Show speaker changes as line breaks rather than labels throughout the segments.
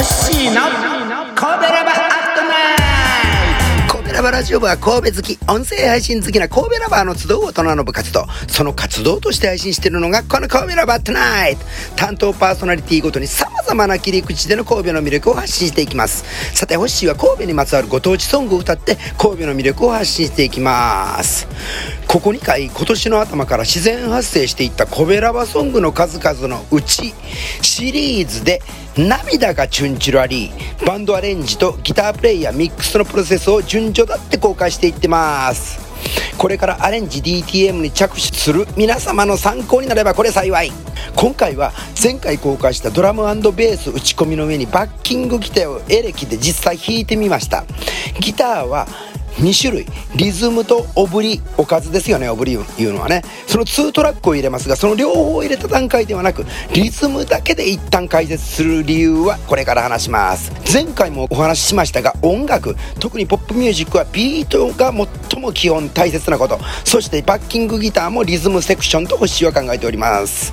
ッシーの神戸ラバーアットナイト神戸ラバラジオ部は神戸好き、音声配信好きな神戸ラバーの集う大人の部活と、その活動として配信しているのがこの神戸ラバーアットナイト担当パーソナリティごとに様々な切り口での神戸の魅力を発信していきます。さて、ホッシーは神戸にまつわるご当地ソングを歌って神戸の魅力を発信していきます。ここ2回今年の頭から自然発生していったコベラバソングの数々のうちシリーズで涙がチュンチュラリーバンドアレンジとギタープレイヤーミックスのプロセスを順序だって公開していってます。これからアレンジ DTM に着手する皆様の参考になればこれ幸い。今回は前回公開したドラムベース打ち込みの上にバッキングギターをエレキで実際弾いてみました。ギターは2種類。リズムとオブリおかずですよね。オブリいうのはね。その2トラックを入れますがその両方を入れた段階ではなくリズムだけで一旦解説する理由はこれから話します。前回もお話ししましたが音楽特にポップミュージックはビートが最も基本大切なこと。そしてバッキングギターもリズムセクションと星は考えております。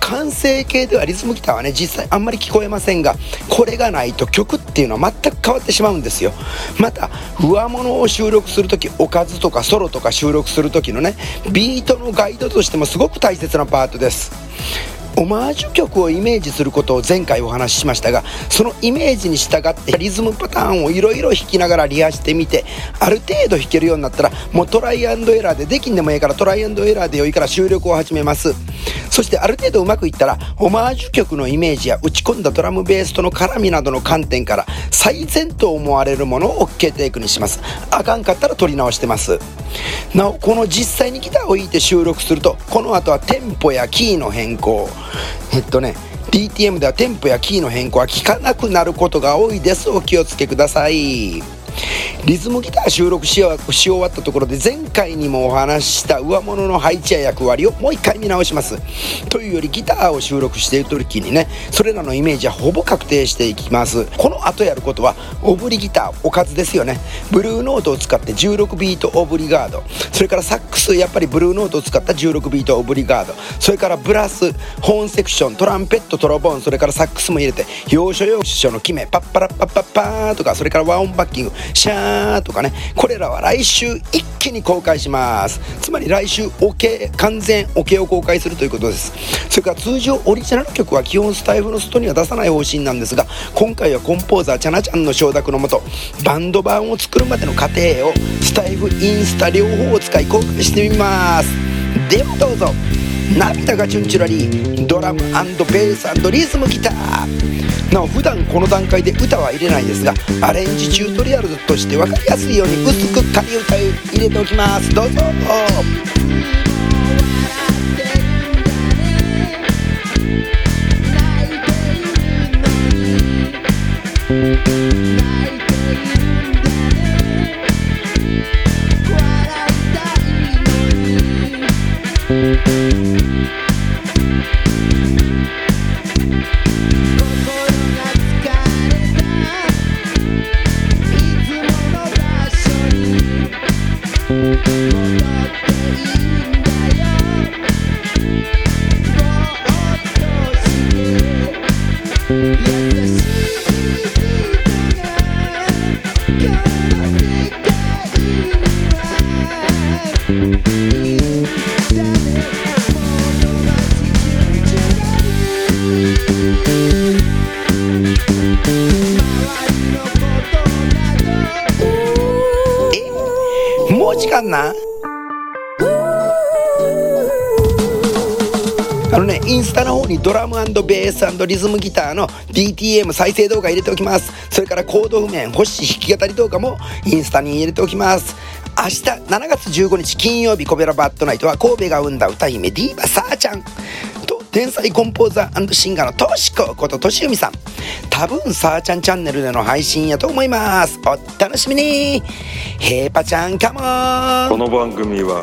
完成形ではリズムギターはね実際あんまり聞こえませんがこれがないと曲っていうのは全く変わってしまうんですよ。また上物を収録する時おかずとかソロとか収録する時のねビートのガイドとしてもすごく大切なパートです。オマージュ曲をイメージすることを前回お話ししましたがそのイメージに従ってリズムパターンをいろいろ弾きながらリハしてみてある程度弾けるようになったらもうトライアンドエラーでできんでもいいからトライアンドエラーで良いから収録を始めます。そしてある程度うまくいったらオマージュ曲のイメージや打ち込んだドラムベースとの絡みなどの観点から最善と思われるものを OK テイクにします。あかんかったら取り直してます。なおこの実際にギターを弾いて収録するとこの後はテンポやキーの変更。えっとね DTM ではテンポやキーの変更は効かなくなることが多いです。お気をつけください。リズムギター収録し終わったところで前回にもお話しした上物の配置や役割をもう一回見直します。というよりギターを収録している時にねそれらのイメージはほぼ確定していきます。この後やることはオブリガートおかずですよね。ブルーノートを使って16ビートオブリガート。それからサックスやっぱりブルーノートを使った16ビートオブリガード。それからブラスホーンセクショントランペットトロンボーン。それからサックスも入れて要所要所の決めパッパラッパッパッパーとかそれから和音バッキング。シャーとかね。これらは来週一気に公開します。つまり来週 OK 完全 OK を公開するということです。それから通常オリジナル曲は基本スタイフの外には出さない方針なんですが今回はコンポーザーチャナちゃんの承諾のもとバンド版を作るまでの過程をスタイフインスタ両方を使い公開してみます。ではどうぞ。涙がチュンチュラリードラムベースリズムギター。なお普段この段階で歌は入れないですがアレンジチュートリアルとして分かりやすいように薄く仮歌を入れておきます。どうぞ。時間なあのね、インスタの方にドラムベースリズムギターの DTM 再生動画入れておきます。それからコード譜面、星弾き語り動画もインスタに入れておきます。明日7月15日金曜日コベラバッドナイトは神戸が生んだ歌姫ディーバサーちゃん。と天才コンポーザーシンガーのトシコこととしゆみさん。多分さーちゃんチャンネルでの配信やと思います。お楽しみに。ヘーパちゃんカモン。
この番組は